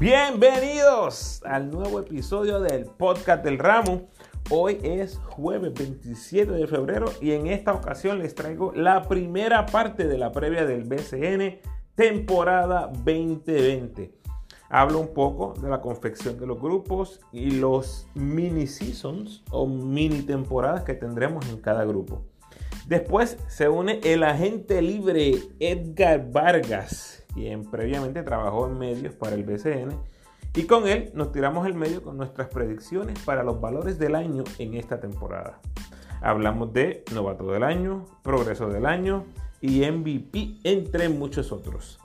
Bienvenidos al nuevo episodio del podcast del ramo. Hoy es jueves 27 de febrero y en esta ocasión les traigo la primera parte de la previa del BCN temporada 2020. Hablo un poco de la confección de los grupos y los mini seasons o mini temporadas que tendremos en cada grupo. Después se une el agente libre Edgar Vargas quien previamente trabajó en medios para el BCN, y con él nos tiramos el medio con nuestras predicciones para los valores del año en esta temporada. Hablamos de novato del año, progreso del año y MVP, entre muchos otros.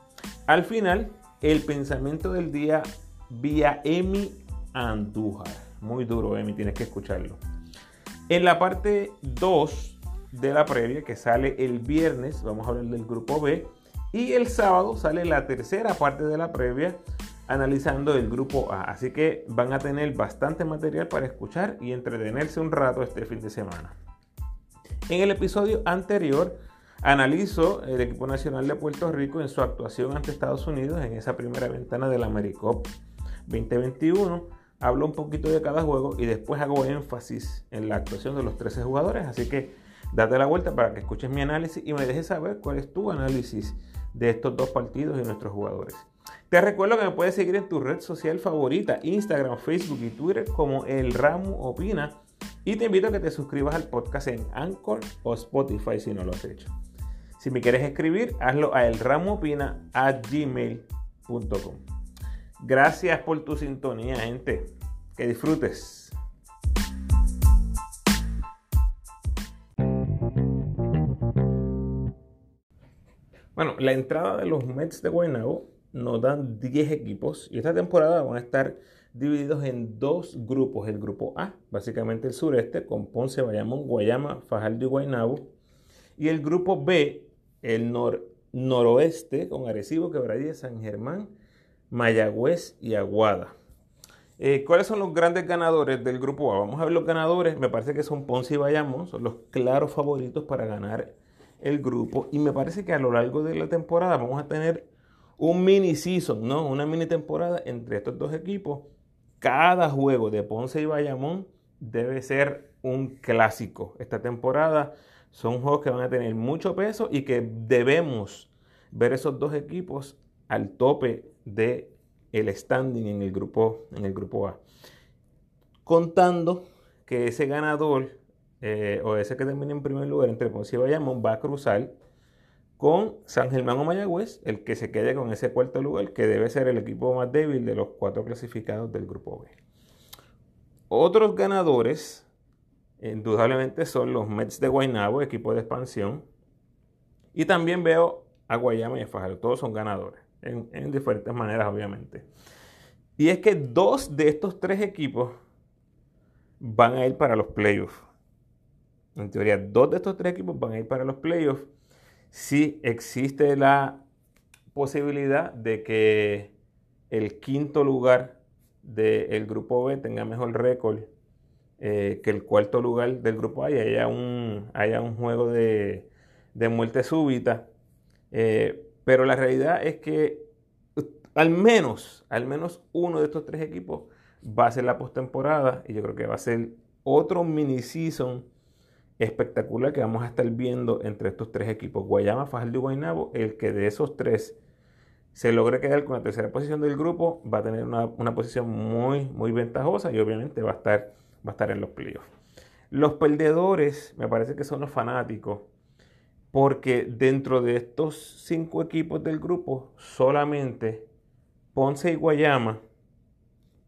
Al final, el pensamiento del día vía Emi Andújar. Muy duro, Emi, tienes que escucharlo. En la parte 2 de la previa, que sale el viernes, vamos a hablar del grupo B, y el sábado sale la tercera parte de la previa analizando el grupo A. Así que van a tener bastante material para escuchar y entretenerse un rato este fin de semana. En el episodio anterior analizo el equipo nacional de Puerto Rico en su actuación ante Estados Unidos en esa primera ventana del AmeriCup 2021. Hablo un poquito de cada juego y después hago énfasis en la actuación de los 13 jugadores. Así que date la vuelta para que escuches mi análisis y me dejes saber cuál es tu análisis de estos dos partidos y nuestros jugadores. Te recuerdo que me puedes seguir en tu red social favorita, Instagram, Facebook y Twitter como El Ramo Opina. Y te invito a que te suscribas al podcast en Anchor o Spotify si no lo has hecho. Si me quieres escribir, hazlo a elramoopina.gmail.com. Gracias por tu sintonía, gente. Que disfrutes. Bueno, la entrada de los Mets de Guaynabo nos dan 10 equipos y esta temporada van a estar divididos en dos grupos. El grupo A, básicamente el sureste, con Ponce, Bayamón, Guayama, Fajardo y Guaynabo. Y el grupo B, el noroeste, con Arecibo, Quebradilla, San Germán, Mayagüez y Aguada. Eh, ¿Cuáles son los grandes ganadores del grupo A? Vamos a ver los ganadores. Me parece que son Ponce y Bayamón, son los claros favoritos para ganar el grupo y me parece que a lo largo de la temporada vamos a tener un mini season, ¿no? Una mini temporada entre estos dos equipos. Cada juego de Ponce y Bayamón debe ser un clásico. Esta temporada son juegos que van a tener mucho peso y que debemos ver esos dos equipos al tope de el standing en el grupo en el grupo A. Contando que ese ganador eh, o ese que termine en primer lugar entre Ponce y Bayamón va a cruzar con San Germán o Mayagüez, el que se quede con ese cuarto lugar, que debe ser el equipo más débil de los cuatro clasificados del grupo B. Otros ganadores, indudablemente, son los Mets de Guaynabo, equipo de expansión. Y también veo a Guayama y a Fajardo. Todos son ganadores, en, en diferentes maneras, obviamente. Y es que dos de estos tres equipos van a ir para los playoffs. En teoría, dos de estos tres equipos van a ir para los playoffs. Si existe la posibilidad de que el quinto lugar del grupo B tenga mejor récord eh, que el cuarto lugar del grupo A y haya un, haya un juego de, muerte súbita. Eh, pero la realidad es que al menos, al menos uno de estos tres equipos va a ser la postemporada y yo creo que va a ser otro mini season espectacular que vamos a estar viendo entre estos tres equipos, Guayama, Fajardo y Guaynabo, el que de esos tres se logre quedar con la tercera posición del grupo, va a tener una, posición muy, muy ventajosa y obviamente va a estar, va a estar en los playoffs. Los perdedores me parece que son los fanáticos, porque dentro de estos cinco equipos del grupo, solamente Ponce y Guayama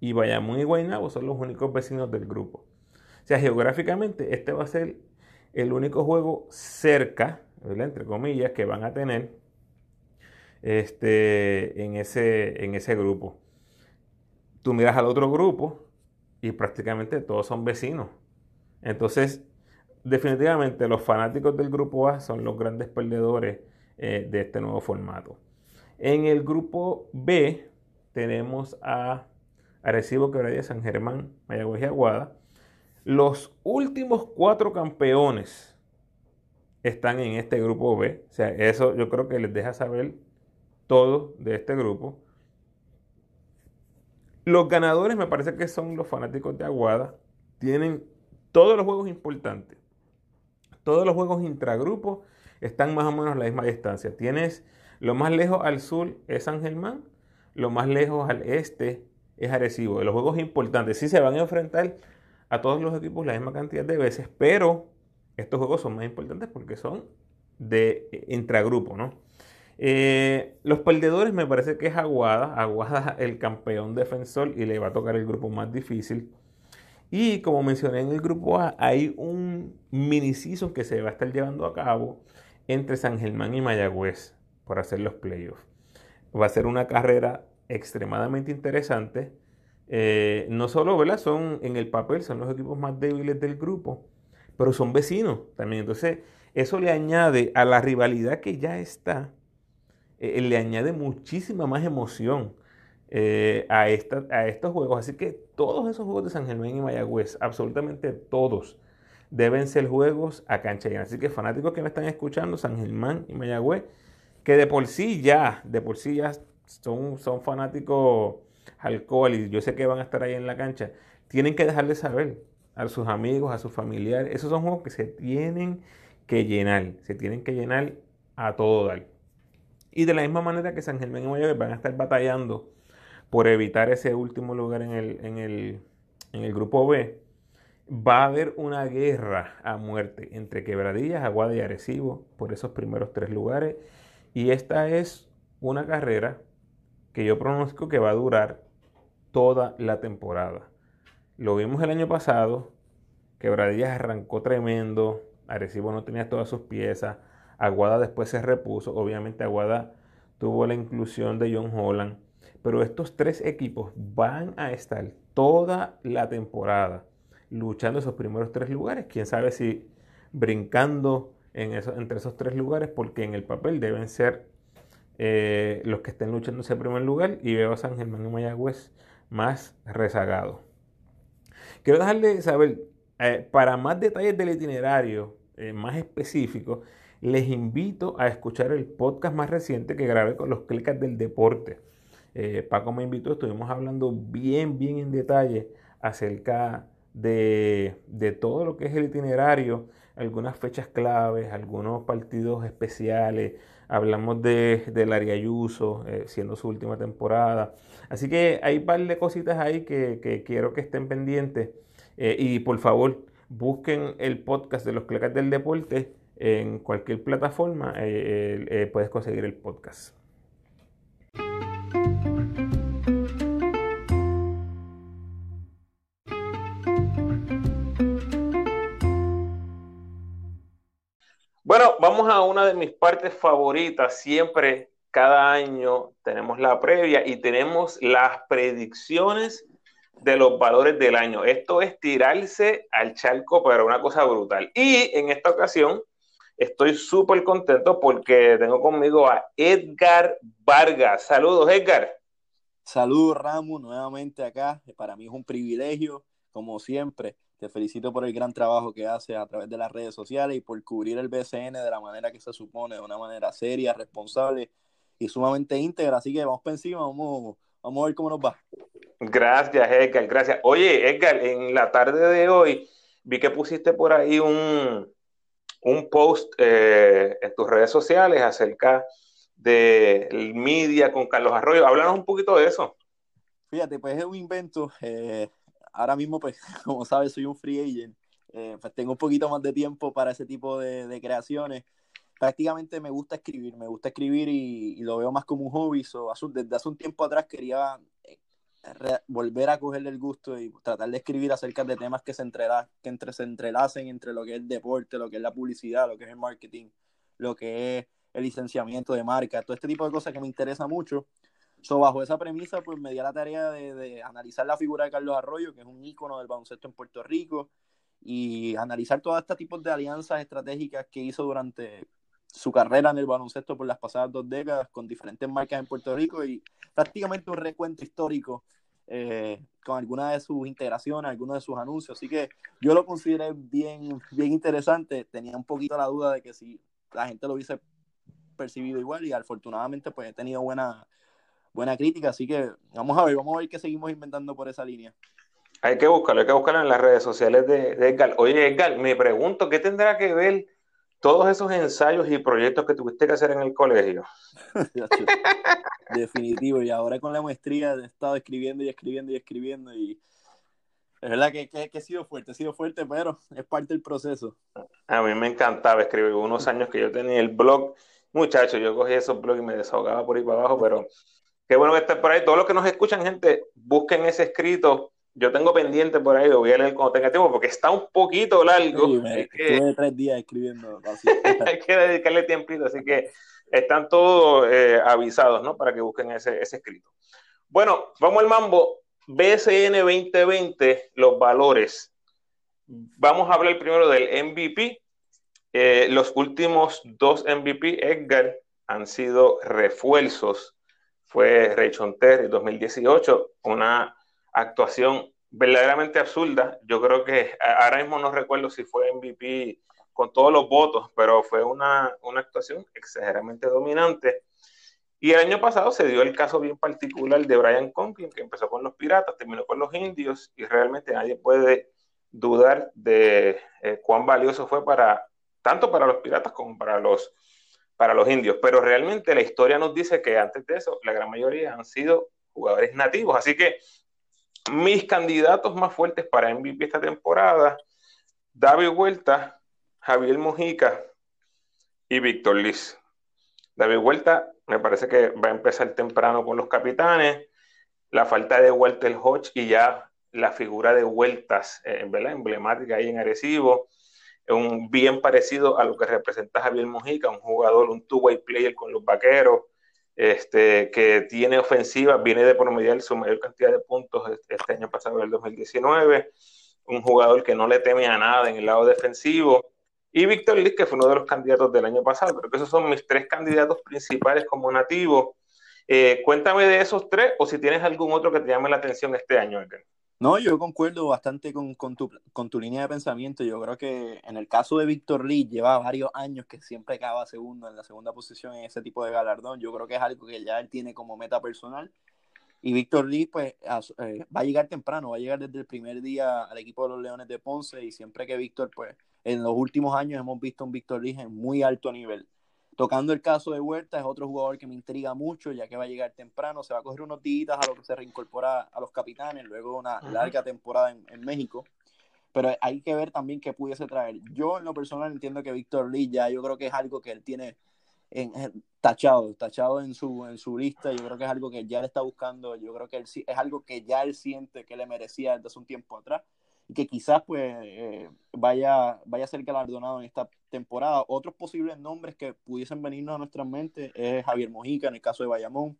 y Bayamón y Guaynabo son los únicos vecinos del grupo. O sea, geográficamente este va a ser el único juego cerca, entre comillas, que van a tener este, en, ese, en ese grupo. Tú miras al otro grupo y prácticamente todos son vecinos. Entonces, definitivamente los fanáticos del grupo A son los grandes perdedores eh, de este nuevo formato. En el grupo B tenemos a Arecibo, Quebradilla, San Germán, Mayagüez y Aguada. Los últimos cuatro campeones están en este grupo B. O sea, eso yo creo que les deja saber todo de este grupo. Los ganadores me parece que son los fanáticos de Aguada. Tienen todos los juegos importantes. Todos los juegos intragrupos están más o menos a la misma distancia. Tienes lo más lejos al sur es San Germán, lo más lejos al este es Arecibo. Los juegos importantes sí se van a enfrentar a todos los equipos la misma cantidad de veces, pero estos juegos son más importantes porque son de eh, intragrupo, ¿no? Eh, los perdedores me parece que es Aguada. Aguada el campeón defensor y le va a tocar el grupo más difícil. Y como mencioné en el grupo A, hay un mini season que se va a estar llevando a cabo entre San Germán y Mayagüez por hacer los playoffs. Va a ser una carrera extremadamente interesante. Eh, no solo, ¿verdad? Son en el papel, son los equipos más débiles del grupo, pero son vecinos también. Entonces, eso le añade a la rivalidad que ya está eh, le añade muchísima más emoción eh, a, esta, a estos juegos. Así que todos esos juegos de San Germán y Mayagüez, absolutamente todos, deben ser juegos a cancha llena. Así que fanáticos que me están escuchando, San Germán y Mayagüez, que de por sí ya, de por sí ya son, son fanáticos alcohol y yo sé que van a estar ahí en la cancha, tienen que dejar de saber a sus amigos, a sus familiares. Esos son juegos que se tienen que llenar, se tienen que llenar a todo dar. Y de la misma manera que San Germán y Mayagüez van a estar batallando por evitar ese último lugar en el, en el, grupo B, va a haber una guerra a muerte entre Quebradillas, Aguada y Arecibo por esos primeros tres lugares. Y esta es una carrera que yo pronóstico que va a durar toda la temporada. Lo vimos el año pasado, Quebradillas arrancó tremendo, Arecibo no tenía todas sus piezas, Aguada después se repuso. Obviamente Aguada tuvo la inclusión de John Holland. Pero estos tres equipos van a estar toda la temporada luchando esos primeros tres lugares. Quién sabe si brincando en entre esos tres lugares, porque en el papel deben ser eh, los que estén luchando ese primer lugar. Y veo a San Germán y Mayagüez más rezagado. Quiero dejarle saber, eh, para más detalles del itinerario eh, más específico, les invito a escuchar el podcast más reciente que grabé con los clicas del deporte. Paco me invitó, estuvimos hablando bien, bien en detalle acerca de, todo lo que es el itinerario, algunas fechas claves, algunos partidos especiales, hablamos de, del Ariayuso, eh, siendo su última temporada. Así que hay un par de cositas ahí que, quiero que estén pendientes. Eh, y por favor, busquen el podcast de los clicas del deporte en cualquier plataforma eh, eh, puedes conseguir el podcast. Bueno, vamos a una de mis partes favoritas. Siempre, cada año, tenemos la previa y tenemos las predicciones de los valores del año. Esto es tirarse al charco, pero una cosa brutal. Y en esta ocasión Estoy súper contento porque tengo conmigo a Edgar Vargas. Saludos, Edgar. Saludos, Ramos, nuevamente acá. Para mí es un privilegio, como siempre. Te felicito por el gran trabajo que haces a través de las redes sociales y por cubrir el BCN de la manera que se supone, de una manera seria, responsable y sumamente íntegra. Así que vamos para encima, vamos, vamos a ver cómo nos va. Gracias, Edgar, gracias. Oye, Edgar, en la tarde de hoy vi que pusiste por ahí un, un post eh, en tus redes sociales acerca del media con Carlos Arroyo. Háblanos un poquito de eso. Fíjate, pues es un invento. Eh, ahora mismo, pues, como sabes, soy un free agent. Eh, pues tengo un poquito más de tiempo para ese tipo de, creaciones. Prácticamente me gusta escribir, me gusta escribir y, lo veo más como un hobby. desde hace un tiempo atrás quería volver a cogerle el gusto y tratar de escribir acerca de temas que se, que entre, se entrelacen entre lo que es el deporte, lo que es la publicidad, lo que es el marketing, lo que es el licenciamiento de marca, todo este tipo de cosas que me interesa mucho. So, bajo esa premisa, pues me di a la tarea de, analizar la figura de Carlos Arroyo, que es un ícono del baloncesto en Puerto Rico, y analizar todos estos tipos de alianzas estratégicas que hizo durante su carrera en el baloncesto por las pasadas dos décadas con diferentes marcas en Puerto Rico y prácticamente un recuento histórico eh, con alguna de sus integraciones, algunos de sus anuncios. Así que yo lo consideré bien, bien interesante. Tenía un poquito la duda de que si la gente lo hubiese percibido igual y afortunadamente pues he tenido buena, buena crítica, así que vamos a ver, vamos a ver qué seguimos inventando por esa línea. Hay que buscarlo, hay que buscarlo en las redes sociales de, de Edgar. Oye, Edgar, me pregunto, ¿qué tendrá que ver todos esos ensayos y proyectos que tuviste que hacer en el colegio? Definitivo, y ahora con la maestría he estado escribiendo y escribiendo y escribiendo y es verdad que, que, que, he sido fuerte, he sido fuerte, pero es parte del proceso. A mí me encantaba escribir. Unos años que yo tenía el blog, muchachos, yo cogía esos blogs y me desahogaba por ahí para abajo, pero qué bueno que estés por ahí. Todos los que nos escuchan, gente, busquen ese escrito. Yo tengo pendiente por ahí, lo voy a leer cuando tenga tiempo, porque está un poquito largo. Sí, me, que, estuve tres días escribiendo. hay que dedicarle tiempito, así que están todos eh, avisados, ¿no? Para que busquen ese, ese escrito. Bueno, vamos al mambo. BSN 2020, los valores. Vamos a hablar primero del MVP. Eh, los últimos dos MVP, Edgar, han sido refuerzos. Fue Raychon Terry 2018, una actuación verdaderamente absurda. Yo creo que ahora mismo no recuerdo si fue MVP con todos los votos, pero fue una, una actuación exageradamente dominante. Y el año pasado se dio el caso bien particular de Brian Conklin, que empezó con los piratas, terminó con los indios, y realmente nadie puede dudar de eh, cuán valioso fue para tanto para los piratas como para los, para los indios. Pero realmente la historia nos dice que antes de eso, la gran mayoría han sido jugadores nativos. Así que mis candidatos más fuertes para MVP esta temporada, David Vuelta, Javier Mojica y Víctor Liz. David Vuelta me parece que va a empezar temprano con los capitanes. La falta de Walter Hodge y ya la figura de vueltas, eh, ¿verdad? emblemática ahí en Arecibo. Un bien parecido a lo que representa Javier Mojica, un jugador, un two-way player con los vaqueros, este, que tiene ofensiva, viene de promediar su mayor cantidad de puntos este, este año pasado, el 2019. Un jugador que no le teme a nada en el lado defensivo y Víctor Liz, que fue uno de los candidatos del año pasado. Creo que esos son mis tres candidatos principales como nativo. Eh, cuéntame de esos tres o si tienes algún otro que te llame la atención este año, Edgar. No, yo concuerdo bastante con, con, tu, con tu línea de pensamiento. Yo creo que en el caso de Víctor Lee, lleva varios años que siempre acaba segundo en la segunda posición en ese tipo de galardón. Yo creo que es algo que ya él tiene como meta personal. Y Víctor Lee, pues, eh, va a llegar temprano, va a llegar desde el primer día al equipo de los Leones de Ponce. Y siempre que Víctor, pues, en los últimos años hemos visto un Víctor Lee en muy alto nivel. Tocando el caso de Huerta, es otro jugador que me intriga mucho, ya que va a llegar temprano, se va a coger unos días a lo que se reincorpora a los capitanes, luego una larga temporada en, México. Pero hay que ver también qué pudiese traer. Yo, en lo personal, entiendo que Víctor Lee ya, yo creo que es algo que él tiene en, tachado, tachado en su, en su lista. Yo creo que es algo que ya le está buscando. Yo creo que él, es algo que ya él siente que le merecía desde hace un tiempo atrás y que quizás pues eh, vaya, vaya a ser galardonado en esta temporada. Otros posibles nombres que pudiesen venirnos a nuestra mente es Javier Mojica en el caso de Bayamón.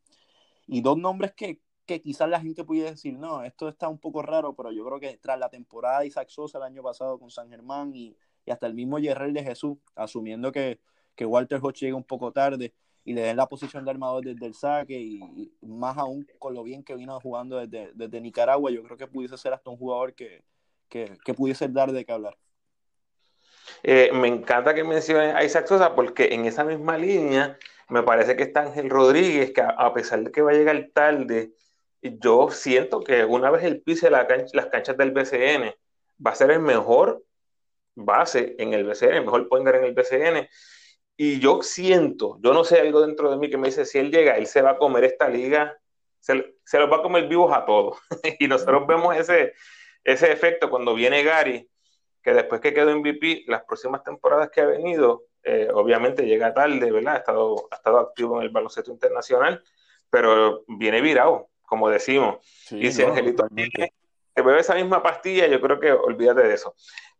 Y dos nombres que, que quizás la gente pudiera decir, no, esto está un poco raro, pero yo creo que tras la temporada de Isaac Sosa el año pasado con San Germán y, y hasta el mismo Yerrel de Jesús, asumiendo que, que Walter Hodge llega un poco tarde y le den la posición de armador desde el saque y, más aún con lo bien que vino jugando desde, desde Nicaragua, yo creo que pudiese ser hasta un jugador que, que, que pudiese dar de qué hablar. Eh, me encanta que menciones a Isaac Sosa porque en esa misma línea me parece que está Ángel Rodríguez, que a, pesar de que va a llegar tarde, yo siento que una vez él pise la las canchas del BCN, va a ser el mejor base en el BCN, el mejor pointer en el BCN. Y yo siento, yo no sé algo dentro de mí que me dice, si él llega, él se va a comer esta liga, se, se los va a comer vivos a todos. y nosotros vemos ese, ese efecto cuando viene Gary, que después que quedó MVP, las próximas temporadas que ha venido, eh, obviamente llega tarde, ¿verdad? Ha estado, ha estado activo en el baloncesto internacional, pero viene virado, como decimos. y si Angelito tiene, te bebe esa misma pastilla, yo creo que olvídate de eso.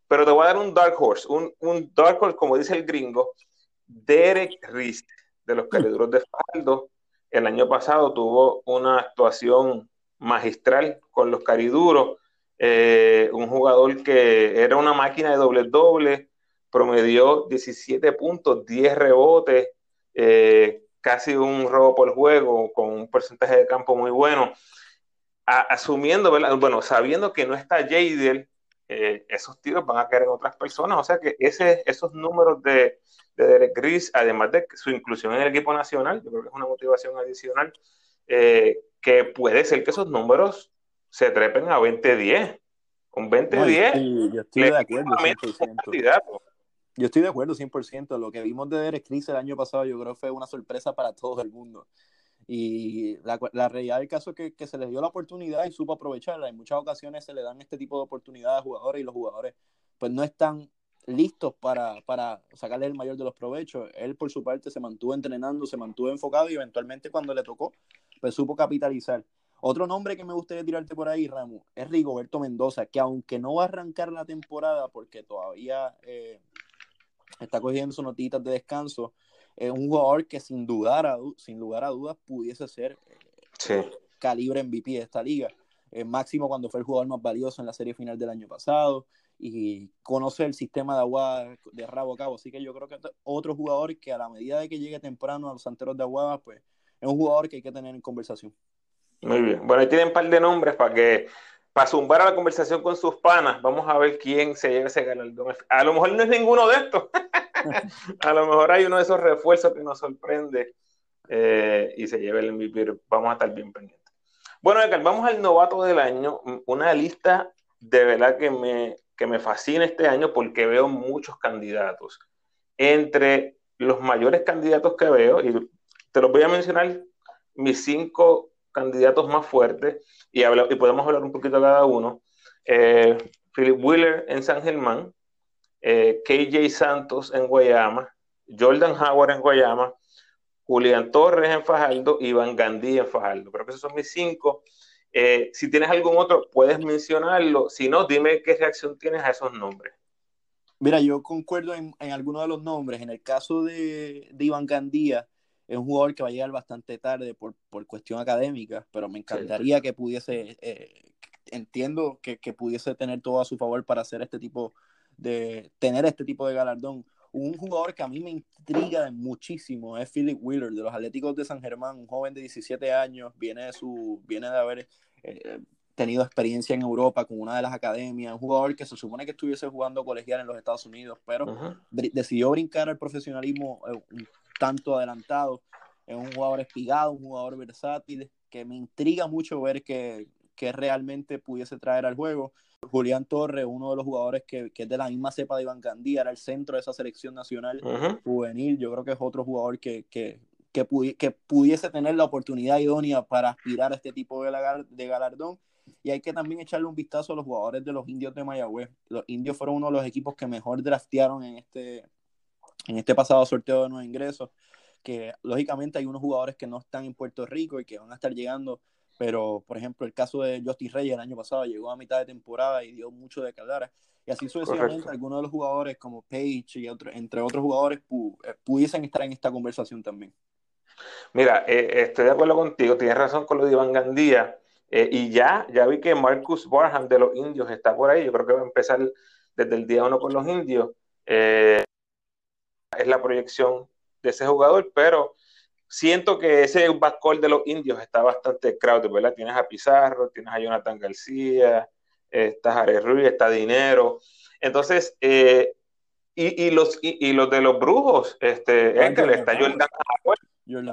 Pero te voy a dar un dark horse, un, un dark horse, como dice el gringo, Derek Riz, de los caliduros de Faldo. El año pasado tuvo una actuación magistral con los cariduros eh, un jugador que era una máquina de doble doble, promedió 17 puntos, 10 rebotes, eh, casi un robo por juego, con un porcentaje de campo muy bueno. asumiendo, bueno, sabiendo que no está Jadel, eh, esos tiros van a caer en otras personas. O sea que ese, esos números de, de Derek Gris, además de su inclusión en el equipo nacional, yo creo que es una motivación adicional eh, que puede ser que esos números se trepen a 20-10. Un 20-10. yo, estoy de acuerdo 100%. Yo estoy de acuerdo 100%. Lo que vimos de Derek Chris el año pasado yo creo fue una sorpresa para todo el mundo. Y la, la realidad del caso es que, que, se les dio la oportunidad y supo aprovecharla. En muchas ocasiones se le dan este tipo de oportunidades a jugadores y los jugadores pues no están listos para, para sacarle el mayor de los provechos. Él por su parte se mantuvo entrenando, se mantuvo enfocado y eventualmente cuando le tocó, pues supo capitalizar. Otro nombre que me gustaría tirarte por ahí, Ramos, es Rigoberto Mendoza, que aunque no va a arrancar la temporada porque todavía eh, está cogiendo sus notitas de descanso, es un jugador que sin dudar a, sin lugar a dudas pudiese ser eh, calibre MVP de esta liga. Eh, máximo cuando fue el jugador más valioso en la serie final del año pasado y conoce el sistema de agua de rabo a cabo. Así que yo creo que otro jugador que a la medida de que llegue temprano a los santeros de agua, pues es un jugador que hay que tener en conversación. Muy bien. Bueno, ahí tienen un par de nombres para que para zumbar a la conversación con sus panas. Vamos a ver quién se lleva ese galardón. A lo mejor no es ninguno de estos. a lo mejor hay uno de esos refuerzos que nos sorprende eh, y se lleva el MVP. Vamos a estar bien pendientes. Bueno, Edgar, vamos al novato del año. Una lista de verdad que me, que me fascina este año porque veo muchos candidatos. Entre los mayores candidatos que veo, y te los voy a mencionar, mis cinco candidatos más fuertes, y, y podemos hablar un poquito de cada uno. Eh, Philip Wheeler en San Germán, eh, KJ Santos en Guayama, Jordan Howard en Guayama, Julián Torres en Fajardo, Iván Gandhi en Fajardo. Creo que esos son mis cinco. Eh, si tienes algún otro, puedes mencionarlo. Si no, dime qué reacción tienes a esos nombres. Mira, yo concuerdo en, en algunos de los nombres. En el caso de, Iván Gandía, es un jugador que va a llegar bastante tarde por, cuestión académica, pero me encantaría que pudiese, eh, entiendo que, que, pudiese tener todo a su favor para hacer este tipo de, tener este tipo de galardón. Un jugador que a mí me intriga muchísimo es Philip Wheeler de los Atléticos de San Germán, un joven de 17 años, viene de, su, viene de haber eh, tenido experiencia en Europa con una de las academias, un jugador que se supone que estuviese jugando colegial en los Estados Unidos, pero decidió brincar al profesionalismo eh, tanto adelantado. Es un jugador espigado, un jugador versátil, que me intriga mucho ver que, que realmente pudiese traer al juego. Julián Torres, uno de los jugadores que, es de la misma cepa de Iván Gandía, era el centro de esa selección nacional juvenil. Yo creo que es otro jugador que, que, que, pudiese tener la oportunidad idónea para aspirar a este tipo de, de galardón. Y hay que también echarle un vistazo a los jugadores de los indios de Mayagüez. Los indios fueron uno de los equipos que mejor draftearon en este, en este pasado sorteo de nuevos ingresos. Que lógicamente hay unos jugadores que no están en Puerto Rico y que van a estar llegando pero por ejemplo el caso de Justin Reyes el año pasado llegó a mitad de temporada y dio mucho de calar y así sucesivamente algunos de los jugadores como Page y otros entre otros jugadores eh, pudiesen estar en esta conversación también. Mira, eh, estoy de acuerdo contigo, tienes razón con lo de Iván Gandía eh, y ya, ya vi que Marcus Barham de los indios está por ahí, yo creo que va a empezar desde el día uno con los indios. Es la proyección de ese jugador, pero siento que ese backcourt de los indios está bastante crowded, ¿verdad? Tienes a Pizarro, tienes a Jonathan García, está Jared Ruiz, está Dinero. Entonces, eh, y, los, y, los de los brujos, este, está Jordan Howard.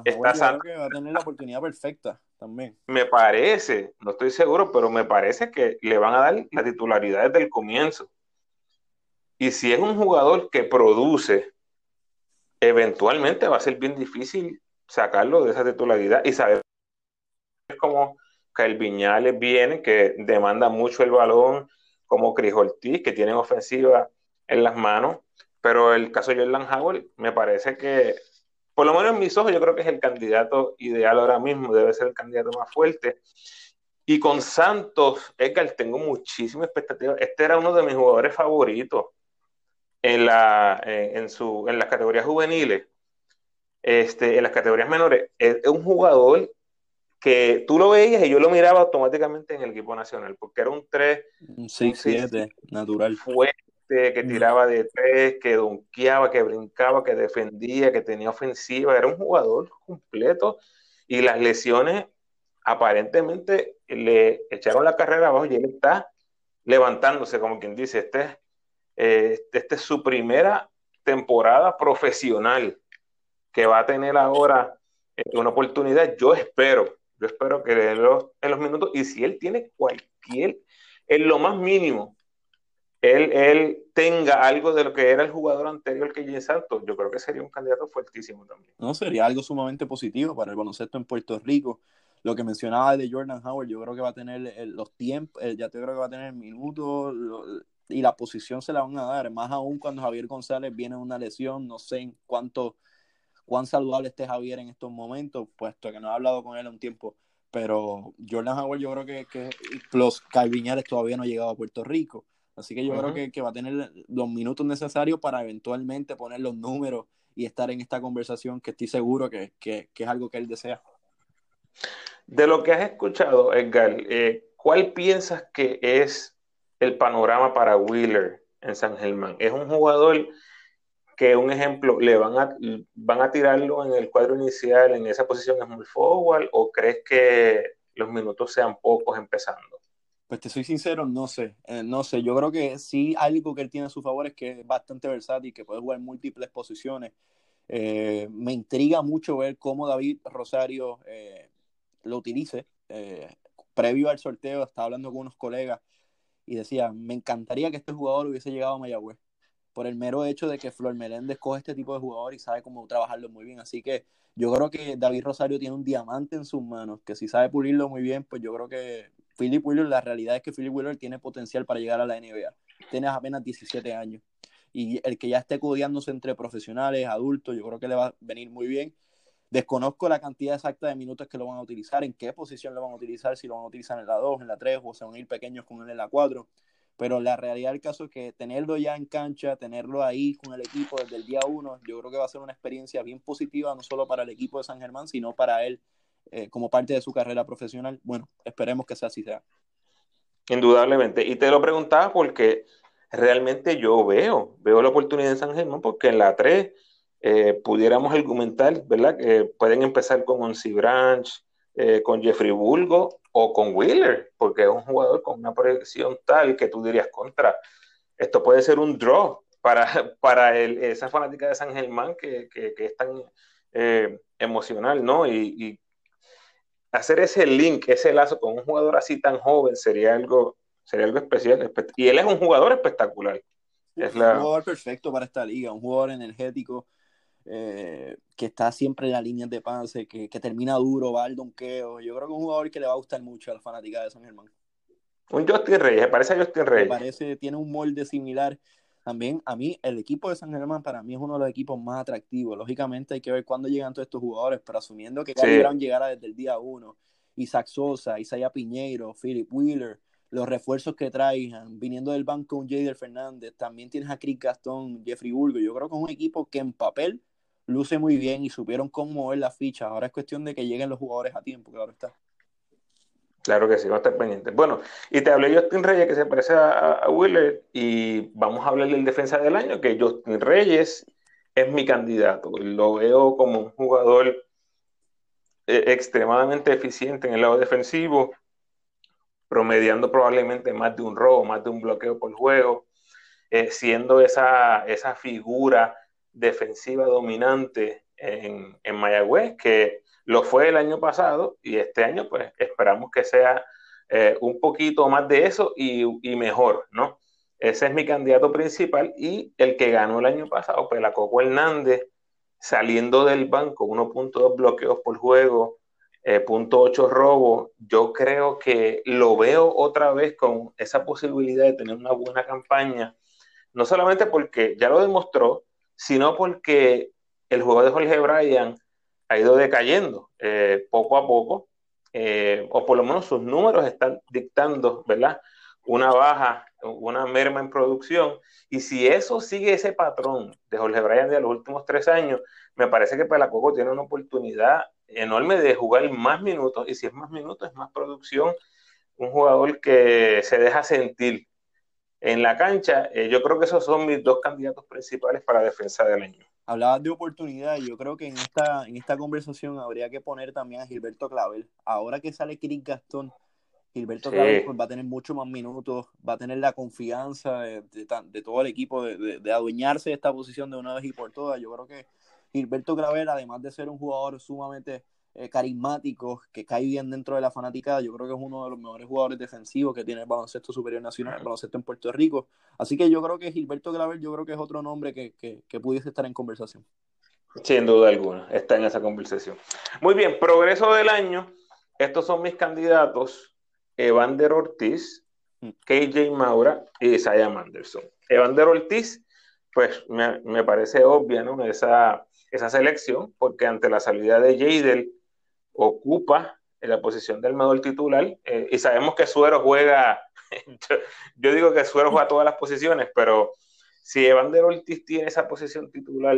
Está que va a tener la oportunidad perfecta también. Me parece, no estoy seguro, pero me parece que le van a dar la titularidad desde el comienzo. Y si es un jugador que produce, eventualmente va a ser bien difícil sacarlo de esa titularidad y saber cómo el Viñales viene, que demanda mucho el balón, como Cris Ortiz, que tienen ofensiva en las manos, pero el caso de Jordan Howard me parece que, por lo menos en mis ojos, yo creo que es el candidato ideal ahora mismo, debe ser el candidato más fuerte. Y con Santos, Edgar, tengo muchísima expectativa. Este era uno de mis jugadores favoritos en, la, en, su, en las categorías juveniles este, en las categorías menores, es, un jugador que tú lo veías y yo lo miraba automáticamente en el equipo nacional, porque era un 3, un 6-7 natural. Fuerte, que mm. tiraba de 3, que donkeaba, que brincaba, que defendía, que tenía ofensiva, era un jugador completo y las lesiones aparentemente le echaron la carrera abajo y él está levantándose, como quien dice, este, eh, este es su primera temporada profesional que va a tener ahora eh, una oportunidad, yo espero, Yo espero que en los, en los minutos, y si él tiene cualquier, en lo más mínimo, él, él, tenga algo de lo que era el jugador anterior que Jim Santos, yo creo que sería un candidato fuertísimo también. No, sería algo sumamente positivo para el baloncesto en Puerto Rico. Lo que mencionaba de Jordan Howard, yo creo que va a tener los tiempos, ya te creo que va a tener minutos y la posición se la van a dar, más aún cuando Javier González viene de una lesión, no sé en cuánto, cuán saludable esté Javier en estos momentos, puesto que no he hablado con él un tiempo, pero Jordan Howard yo creo que, que los Calviñares todavía no ha llegado a Puerto Rico. Así que yo creo que, que, va a tener los minutos necesarios para eventualmente poner los números y estar en esta conversación que estoy seguro que, que, que es algo que él desea. De lo que has escuchado, Edgar, eh, ¿cuál piensas que es el panorama para Wheeler en San Germán? ¿Es un jugador que, un ejemplo, le van a, van a tirarlo en el cuadro inicial en esa posición de small forward o crees que los minutos sean pocos empezando? Pues te soy sincero, no sé, eh, no sé, yo creo que sí algo que él tiene a su favor es que es bastante versátil, que puede jugar múltiples posiciones. Eh, me intriga mucho ver cómo David Rosario eh, lo utilice. previo al sorteo estaba hablando con unos colegas y decía, me encantaría que este jugador hubiese llegado a Mayagüez, por el mero hecho de que Flor Meléndez coge este tipo de jugador y sabe cómo trabajarlo muy bien. Así que yo creo que David Rosario tiene un diamante en sus manos, que si sabe pulirlo muy bien, pues yo creo que Philip Wheeler, la realidad es que Philip Wheeler tiene potencial para llegar a la NBA. Tiene apenas 17 años. Y el que ya esté codiándose entre profesionales, adultos, yo creo que le va a venir muy bien. Desconozco la cantidad exacta de minutos que lo van a utilizar, en qué posición lo van a utilizar, si lo van a utilizar en la 2, en la 3 o se van a ir pequeños con él en la 4. Pero la realidad del caso es que tenerlo ya en cancha, tenerlo ahí con el equipo desde el día 1, yo creo que va a ser una experiencia bien positiva, no solo para el equipo de San Germán, sino para él eh, como parte de su carrera profesional. Bueno, esperemos que sea así sea. Indudablemente. Y te lo preguntaba porque realmente yo veo, veo la oportunidad en San Germán porque en la 3 eh, pudiéramos argumentar, ¿verdad? Que pueden empezar con Onsi Branch, eh, con Jeffrey Bulgo o con Wheeler, porque es un jugador con una proyección tal que tú dirías contra. Esto puede ser un draw para, para esa fanática de San Germán que, que, es tan emocional, ¿no? Y, y, hacer ese link, ese lazo con un jugador así tan joven sería algo, sería algo especial. Y él es un jugador espectacular. Es un jugador perfecto para esta liga, un jugador energético eh, que está siempre en la línea de pase, que, termina duro, va al donqueo. Yo creo que es un jugador que le va a gustar mucho a la fanática de San Germán. Un Justin Reyes, parece a Justin Reyes. parece, tiene un molde similar. También a mí, el equipo de San Germán para mí es uno de los equipos más atractivos. Lógicamente hay que ver cuándo llegan todos estos jugadores, pero asumiendo que sí. Brown llegara desde el día uno, Isaac Sosa, Isaiah Piñeiro, Philip Wheeler, los refuerzos que traigan, viniendo del banco un Jader Fernández, también tienes a Chris Gastón, Jeffrey Burgo. Yo creo que es un equipo que en papel luce muy bien y supieron cómo mover las fichas. Ahora es cuestión de que lleguen los jugadores a tiempo, claro está. Claro que sí, va a estar pendiente. Bueno, y te hablé de Justin Reyes, que se parece a, Wheeler, y vamos a hablar del defensa del año, que Justin Reyes es mi candidato. Lo veo como un jugador eh, extremadamente eficiente en el lado defensivo, promediando probablemente más de un robo, más de un bloqueo por juego, eh, siendo esa, esa figura defensiva dominante en, en Mayagüez, que lo fue el año pasado y este año pues esperamos que sea eh, un poquito más de eso y, mejor, ¿no? Ese es mi candidato principal y el que ganó el año pasado, pues la Coco Hernández, saliendo del banco, 1.2 bloqueos por juego, eh, 0.8 robos, yo creo que lo veo otra vez con esa posibilidad de tener una buena campaña, no solamente porque ya lo demostró, sino porque el juego de Jorge Bryan ha ido decayendo eh, poco a poco, eh, o por lo menos sus números están dictando, ¿verdad? Una baja, una merma en producción. Y si eso sigue ese patrón de Jorge Bryan de los últimos tres años, me parece que Pelacoco tiene una oportunidad enorme de jugar más minutos. Y si es más minutos, es más producción. Un jugador que se deja sentir en la cancha. Eh, yo creo que esos son mis dos candidatos principales para defensa del año hablabas de oportunidad y yo creo que en esta, en esta conversación habría que poner también a Gilberto Clavel. Ahora que sale Chris Gastón, Gilberto Clavel pues, va a tener mucho más minutos, va a tener la confianza de, de, todo el equipo de, de, adueñarse de esta posición de una vez y por todas. Yo creo que Gilberto Clavel, además de ser un jugador sumamente eh, carismático, que cae bien dentro de la fanaticada. Yo creo que es uno de los mejores jugadores defensivos que tiene el baloncesto superior nacional, el baloncesto en Puerto Rico. Así que yo creo que Gilberto Claver, yo creo que es otro nombre que, que pudiese estar en conversación. Sin duda alguna, está en esa conversación. Muy bien, progreso del año. Estos son mis candidatos: Evander Ortiz, mm. KJ Maura y Isaiah Manderson. Evander Ortiz, pues me, parece obvia ¿no? esa, esa selección, porque ante la salida de Jadel ocupa la posición del mejor titular, eh, y sabemos que Suero juega, yo, digo que Suero juega todas las posiciones, pero si Evander Ortiz tiene esa posición titular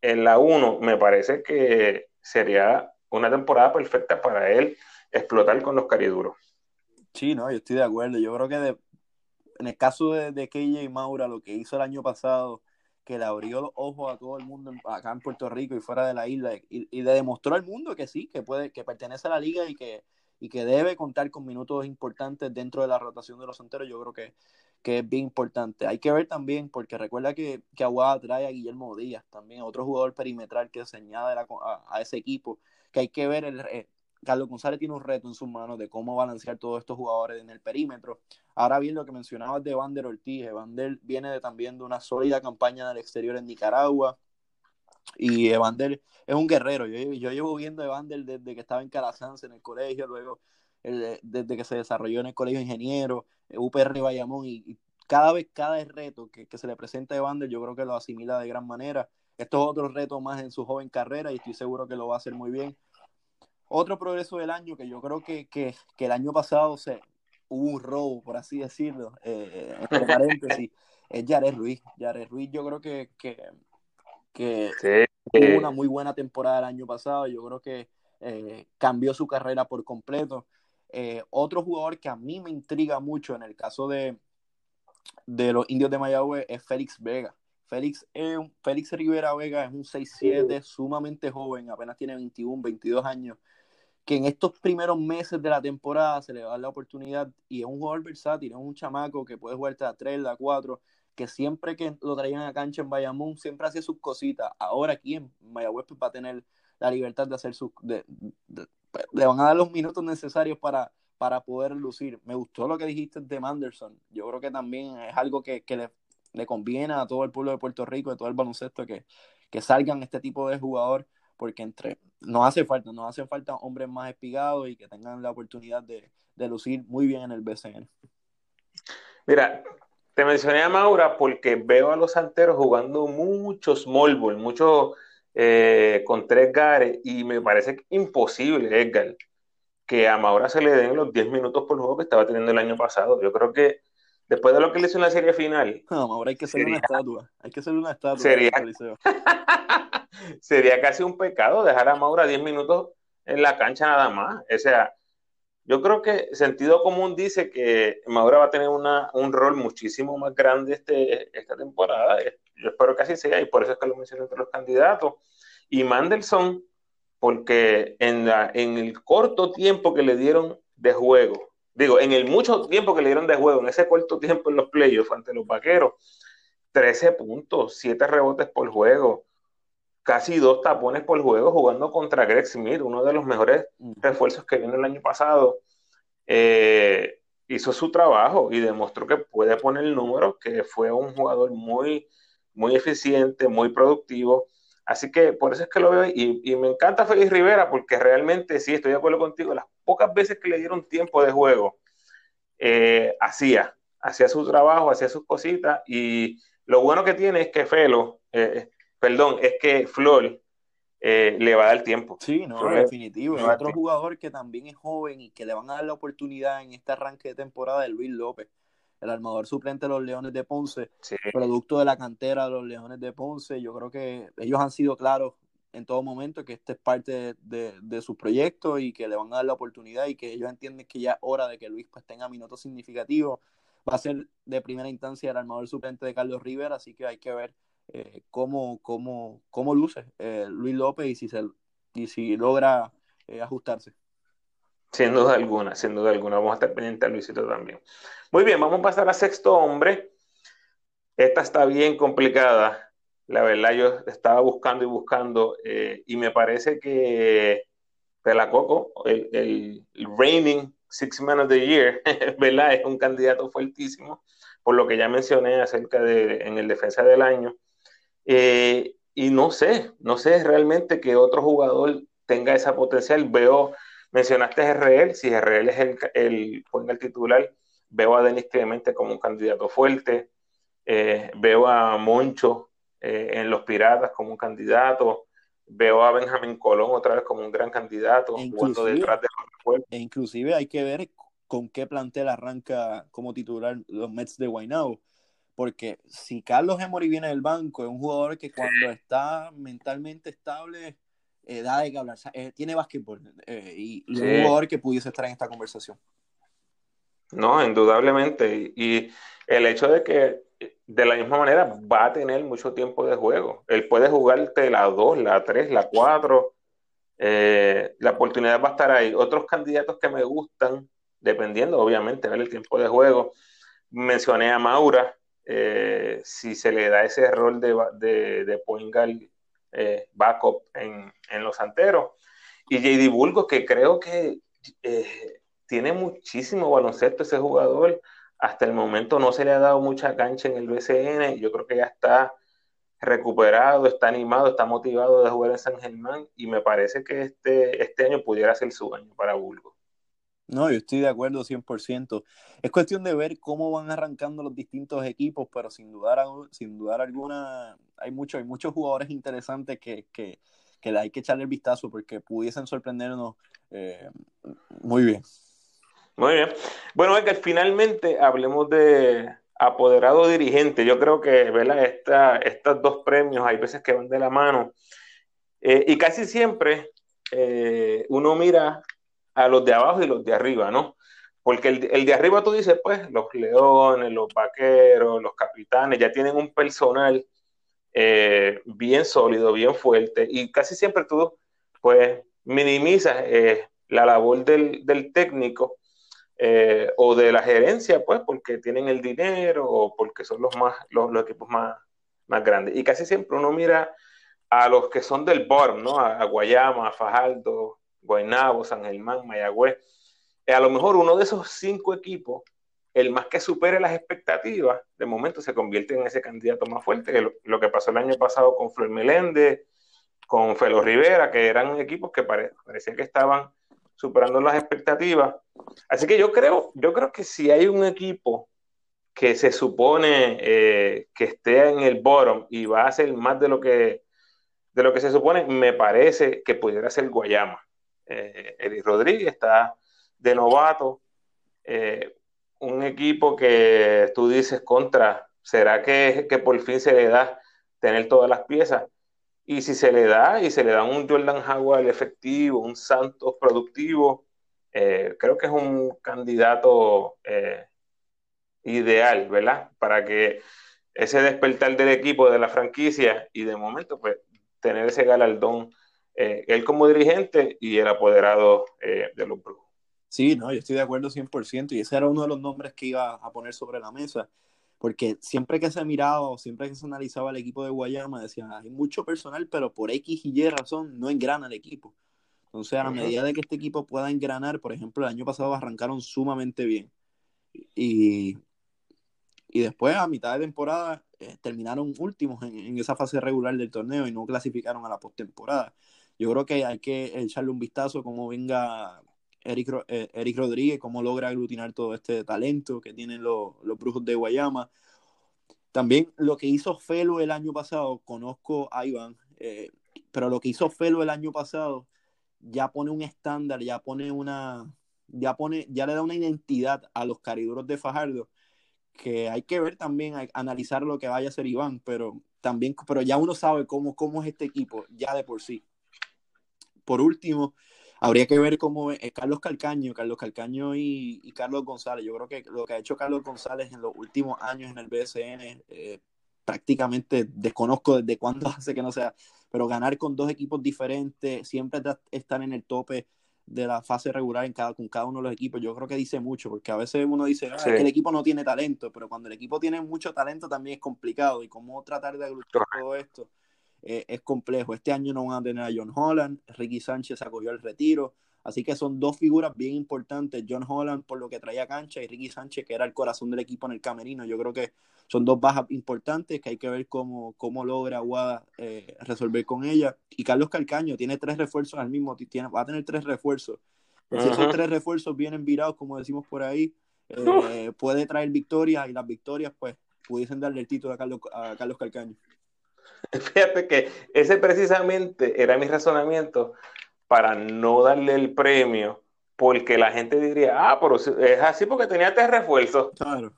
en la 1, me parece que sería una temporada perfecta para él explotar con los cariduros. Sí, no, yo estoy de acuerdo. Yo creo que en el caso de, de KJ Maura, lo que hizo el año pasado, que le abrió los ojos a todo el mundo acá en Puerto Rico y fuera de la isla y, le demostró al mundo que sí, que puede, que pertenece a la liga y que, y que debe contar con minutos importantes dentro de la rotación de los enteros, yo creo que, que es bien importante. Hay que ver también, porque recuerda que, que Aguada trae a Guillermo Díaz, también otro jugador perimetral que se añade a, a, ese equipo, que hay que ver el, eh, Carlos González tiene un reto en sus manos de cómo balancear todos estos jugadores en el perímetro. Ahora bien, lo que mencionabas de Vander Ortiz, Evander viene también de una sólida campaña en el exterior en Nicaragua. Y Evander es un guerrero. Yo, yo llevo viendo a Evander desde que estaba en Calasanz en el colegio, luego desde que se desarrolló en el colegio ingeniero, UPR Bayamón, y, cada vez, cada reto que, se le presenta a Evander, yo creo que lo asimila de gran manera. Esto es otro reto más en su joven carrera y estoy seguro que lo va a hacer muy bien. Otro progreso del año que yo creo que, que, el año pasado se, hubo un robo, por así decirlo, eh, entre paréntesis, es Jared Ruiz. Jared Ruiz yo creo que, que, tuvo una muy buena temporada el año pasado, yo creo que eh, cambió su carrera por completo. Eh, otro jugador que a mí me intriga mucho en el caso de, de los indios de Mayagüez es Félix Vega. Félix, Félix Rivera Vega es un 6'7 sumamente joven, apenas tiene 21, 22 años que en estos primeros meses de la temporada se le va a dar la oportunidad y es un jugador versátil, es un chamaco que puede jugar a 3, a 4, que siempre que lo traían a cancha en Bayamón siempre hacía sus cositas. Ahora aquí en Mayagüez pues, va a tener la libertad de hacer sus... De, le van a dar los minutos necesarios para, para poder lucir. Me gustó lo que dijiste de Manderson. Yo creo que también es algo que, que le, le, conviene a todo el pueblo de Puerto Rico, a todo el baloncesto, que, que salgan este tipo de jugador porque entre nos hace falta, nos hace falta hombres más espigados y que tengan la oportunidad de, lucir muy bien en el BCN. Mira, te mencioné a Maura porque veo a los santeros jugando muchos small ball, mucho eh, con tres gares, y me parece imposible, Edgar, que a Maura se le den los 10 minutos por juego que estaba teniendo el año pasado. Yo creo que después de lo que le hizo en la serie final. No, Maura hay que ser una estatua. Hay que ser una estatua. Sería, sería casi un pecado dejar a Maura 10 minutos en la cancha nada más. O sea, yo creo que sentido común dice que Maura va a tener un rol muchísimo más grande este, esta temporada. Yo espero que así sea y por eso es que lo mencioné entre los candidatos. Y Mandelson, porque en, la, en el corto tiempo que le dieron de juego, digo, en el mucho tiempo que le dieron de juego, en ese corto tiempo en los playoffs ante los vaqueros, 13 puntos, 7 rebotes por juego, casi dos tapones por juego jugando contra Greg Smith, uno de los mejores refuerzos que vino el año pasado. Eh, hizo su trabajo y demostró que puede poner el número, que fue un jugador muy, muy eficiente, muy productivo. Así que por eso es que lo veo y, me encanta Félix Rivera porque realmente sí, estoy de acuerdo contigo, las pocas veces que le dieron tiempo de juego, eh, hacía, hacía su trabajo, hacía sus cositas y lo bueno que tiene es que Felo, eh, perdón, es que Flor eh, le va a dar tiempo. Sí, no, definitivo. Es otro jugador que también es joven y que le van a dar la oportunidad en este arranque de temporada de Luis López, el armador suplente de los Leones de Ponce, producto de la cantera de los Leones de Ponce. Yo creo que ellos han sido claros en todo momento que este es parte de, su proyecto y que le van a dar la oportunidad y que ellos entienden que ya es hora de que Luis pues tenga minutos significativos. Va a ser de primera instancia el armador suplente de Carlos Rivera, así que hay que ver eh, cómo, cómo, cómo, luce eh, Luis López y si, se, y si logra eh, ajustarse. Sin duda alguna, sin duda alguna. Vamos a estar pendientes a Luisito también. Muy bien, vamos a pasar a sexto hombre. Esta está bien complicada. La verdad, yo estaba buscando y buscando y me parece que Pelacoco, el, el, reigning Six Man of the Year, ¿verdad? Es un candidato fuertísimo, por lo que ya mencioné acerca de en el defensa del año. Eh, y no sé, no sé realmente que otro jugador tenga esa potencial. Veo, mencionaste RL, si RL es el, el, el titular, veo a Denis Clemente como un candidato fuerte, eh, veo a Moncho eh, en los Piratas como un candidato, veo a Benjamín Colón otra vez como un gran candidato, e jugando detrás de E inclusive hay que ver con qué plantel arranca como titular los Mets de Guaynabo. Porque si Carlos Emory viene del banco, es un jugador que cuando está mentalmente estable, eh, da de que hablar. Eh, tiene básquetbol eh, y, y sí. un jugador que pudiese estar en esta conversación. No, indudablemente. Y el hecho de que de la misma manera va a tener mucho tiempo de juego. Él puede jugarte la 2, la 3, la 4. Eh, la oportunidad va a estar ahí. Otros candidatos que me gustan, dependiendo obviamente del tiempo de juego, mencioné a Maura, eh, si se le da ese rol de, de, de point guard, eh, backup en, en, los santeros. Y JD Bulgo, que creo que tiene muchísimo baloncesto ese jugador. Hasta el momento no se le ha dado mucha cancha en el BCN. Yo creo que ya está recuperado, está animado, está motivado de jugar en San Germán y me parece que este, este año pudiera ser su año para Bulgo. No, yo estoy de acuerdo 100%. Es cuestión de ver cómo van arrancando los distintos equipos, pero sin dudar, sin dudar alguna, hay, mucho, hay muchos jugadores interesantes que, que, que hay que echarle el vistazo porque pudiesen sorprendernos eh, muy bien. Muy bien. Bueno, que finalmente hablemos de apoderado dirigente. Yo creo que, ¿verdad? Esta, estos dos premios hay veces que van de la mano. Eh, y casi siempre eh, uno mira a los de abajo y los de arriba, ¿no? Porque el, el, de arriba tú dices, pues, los leones, los vaqueros, los capitanes, ya tienen un personal eh, bien sólido, bien fuerte, y casi siempre tú, pues, minimizas la labor del, del técnico eh, o de la gerencia, pues, porque tienen el dinero o porque son los, más, los, equipos más, más grandes. Y casi siempre uno mira a los que son del bottom, ¿no? A, a Guayama, a Fajardo, Guaynabo, San Germán, Mayagüez. Eh, a lo mejor uno de esos cinco equipos, el más que supere las expectativas, de momento se convierte en ese candidato más fuerte, que lo, lo que pasó el año pasado con Flor Meléndez, con Felo Rivera, que eran equipos que pare, parecía que estaban superando las expectativas. Así que yo creo, yo creo que si hay un equipo que se supone eh, que esté en el bottom y va a hacer más de lo que de lo que se supone, me parece que pudiera ser Guayama eh, Eric Rodríguez está de novato. Eh, un equipo que tú dices contra, ¿será que, que, por fin se le da tener todas las piezas? Y si se le da, y se le da un Jordan Howard efectivo, un Santos productivo, eh, creo que es un candidato eh, ideal, ¿verdad? Para que ese despertar del equipo, de la franquicia, y de momento, pues, tener ese galardón eh, él como dirigente y el apoderado eh, de los brujos. Sí, no, yo estoy de acuerdo 100% y ese era uno de los nombres que iba a poner sobre la mesa, porque siempre que se miraba, siempre que se analizaba el equipo de Guayama, decían, hay mucho personal, pero por X y Y razón no engrana el equipo. Entonces, a la medida de que este equipo pueda engranar, por ejemplo, el año pasado arrancaron sumamente bien. Y, y después, a mitad de temporada, eh, terminaron últimos en, en, esa fase regular del torneo y no clasificaron a la postemporada. Yo creo que hay que echarle un vistazo cómo venga Eric, eh, Eric Rodríguez, cómo logra aglutinar todo este talento que tienen los, los brujos de Guayama. También lo que hizo Felo el año pasado, conozco a Iván, eh, pero lo que hizo Felo el año pasado ya pone un estándar, ya pone una, ya pone, ya le da una identidad a los cariduros de Fajardo que hay que ver también, analizar lo que vaya a hacer Iván, pero también, pero ya uno sabe cómo, cómo es este equipo, ya de por sí por último, habría que ver cómo es Carlos Calcaño, Carlos Calcaño y, y, Carlos González. Yo creo que lo que ha hecho Carlos González en los últimos años en el BSN, eh, prácticamente desconozco desde cuándo hace que no sea, pero ganar con dos equipos diferentes, siempre estar en el tope de la fase regular en cada, con cada uno de los equipos, yo creo que dice mucho, porque a veces uno dice ah, sí. que el equipo no tiene talento, pero cuando el equipo tiene mucho talento también es complicado y cómo tratar de aglutar todo esto eh, es complejo. Este año no van a tener a John Holland, Ricky Sánchez acogió el retiro, así que son dos figuras bien importantes, John Holland por lo que traía cancha y Ricky Sánchez que era el corazón del equipo en el camerino. Yo creo que son dos bajas importantes que hay que ver cómo, cómo logra Aguada eh, resolver con ella. Y Carlos Calcaño tiene tres refuerzos al mismo tiene, va a tener tres refuerzos. Si esos tres refuerzos vienen virados, como decimos por ahí, eh, puede traer victorias y las victorias, pues, pudiesen darle el título a Carlos, a Carlos Calcaño. Fíjate que ese precisamente era mi razonamiento para no darle el premio, porque la gente diría, ah, pero es así porque tenía tres refuerzos. Claro.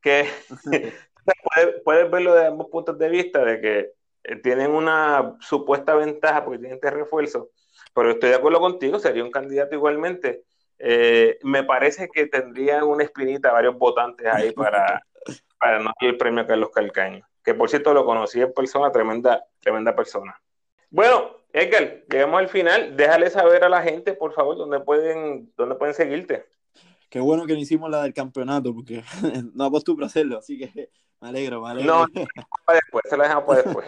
que puedes, verlo de ambos puntos de vista, de que eh, tienen una supuesta ventaja porque tienen tres refuerzos, pero estoy de acuerdo contigo, sería un candidato igualmente. Eh, me parece que tendría una espinita varios votantes ahí para, para no darle el premio a Carlos Calcaño, que por cierto lo conocí en persona, tremenda, tremenda persona. Bueno, Edgar, llegamos al final. Déjale saber a la gente, por favor, dónde pueden, dónde pueden seguirte. Qué bueno que no hicimos la del campeonato, porque no acostumbro a hacerlo, así que me alegro, me alegro. No, para después, se lo dejamos para después.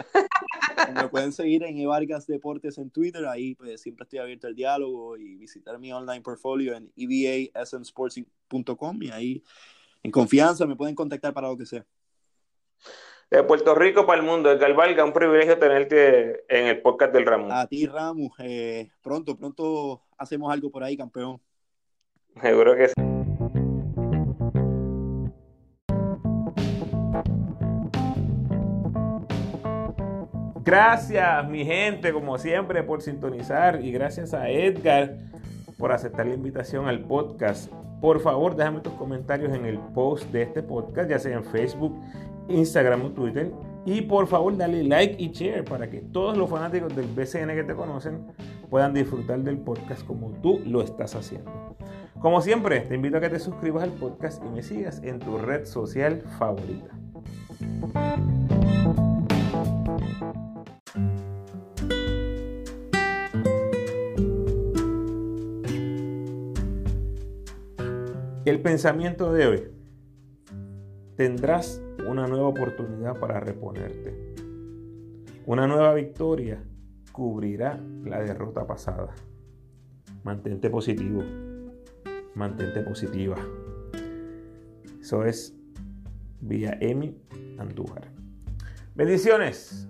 Me pueden seguir en Evargas Deportes en Twitter, ahí pues siempre estoy abierto al diálogo y visitar mi online portfolio en ebasmsports.com y ahí en confianza me pueden contactar para lo que sea. De Puerto Rico para el mundo, Edgar Valga, un privilegio tenerte en el podcast del Ramos. A ti, Ramos, eh, pronto, pronto hacemos algo por ahí, campeón. Seguro que sí. Gracias, mi gente, como siempre, por sintonizar y gracias a Edgar por aceptar la invitación al podcast. Por favor, déjame tus comentarios en el post de este podcast, ya sea en Facebook, Instagram o Twitter. Y por favor, dale like y share para que todos los fanáticos del BCN que te conocen puedan disfrutar del podcast como tú lo estás haciendo. Como siempre, te invito a que te suscribas al podcast y me sigas en tu red social favorita. El pensamiento de hoy. Tendrás una nueva oportunidad para reponerte. Una nueva victoria cubrirá la derrota pasada. Mantente positivo. Mantente positiva. Eso es vía Emi Andújar. Bendiciones.